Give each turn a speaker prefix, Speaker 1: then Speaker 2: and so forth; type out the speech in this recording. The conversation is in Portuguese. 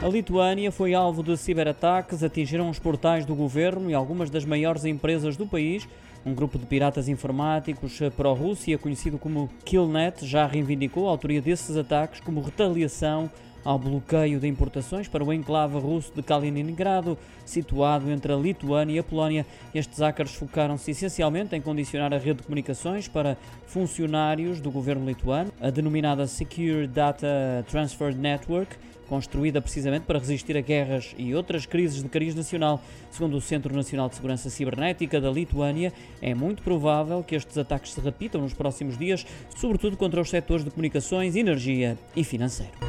Speaker 1: A Lituânia foi alvo de ciberataques, atingiram os portais do governo e algumas das maiores empresas do país. Um grupo de piratas informáticos pró-Rússia, conhecido como Killnet, já reivindicou a autoria desses ataques como retaliação ao bloqueio de importações para o enclave russo de Kaliningrado, situado entre a Lituânia e a Polónia. Estes hackers focaram-se essencialmente em condicionar a rede de comunicações para funcionários do governo lituano, a denominada Secure Data Transfer Network, construída precisamente para resistir a guerras e outras crises de cariz nacional. Segundo o Centro Nacional de Segurança Cibernética da Lituânia, é muito provável que estes ataques se repitam nos próximos dias, sobretudo contra os setores de comunicações, energia e financeiro.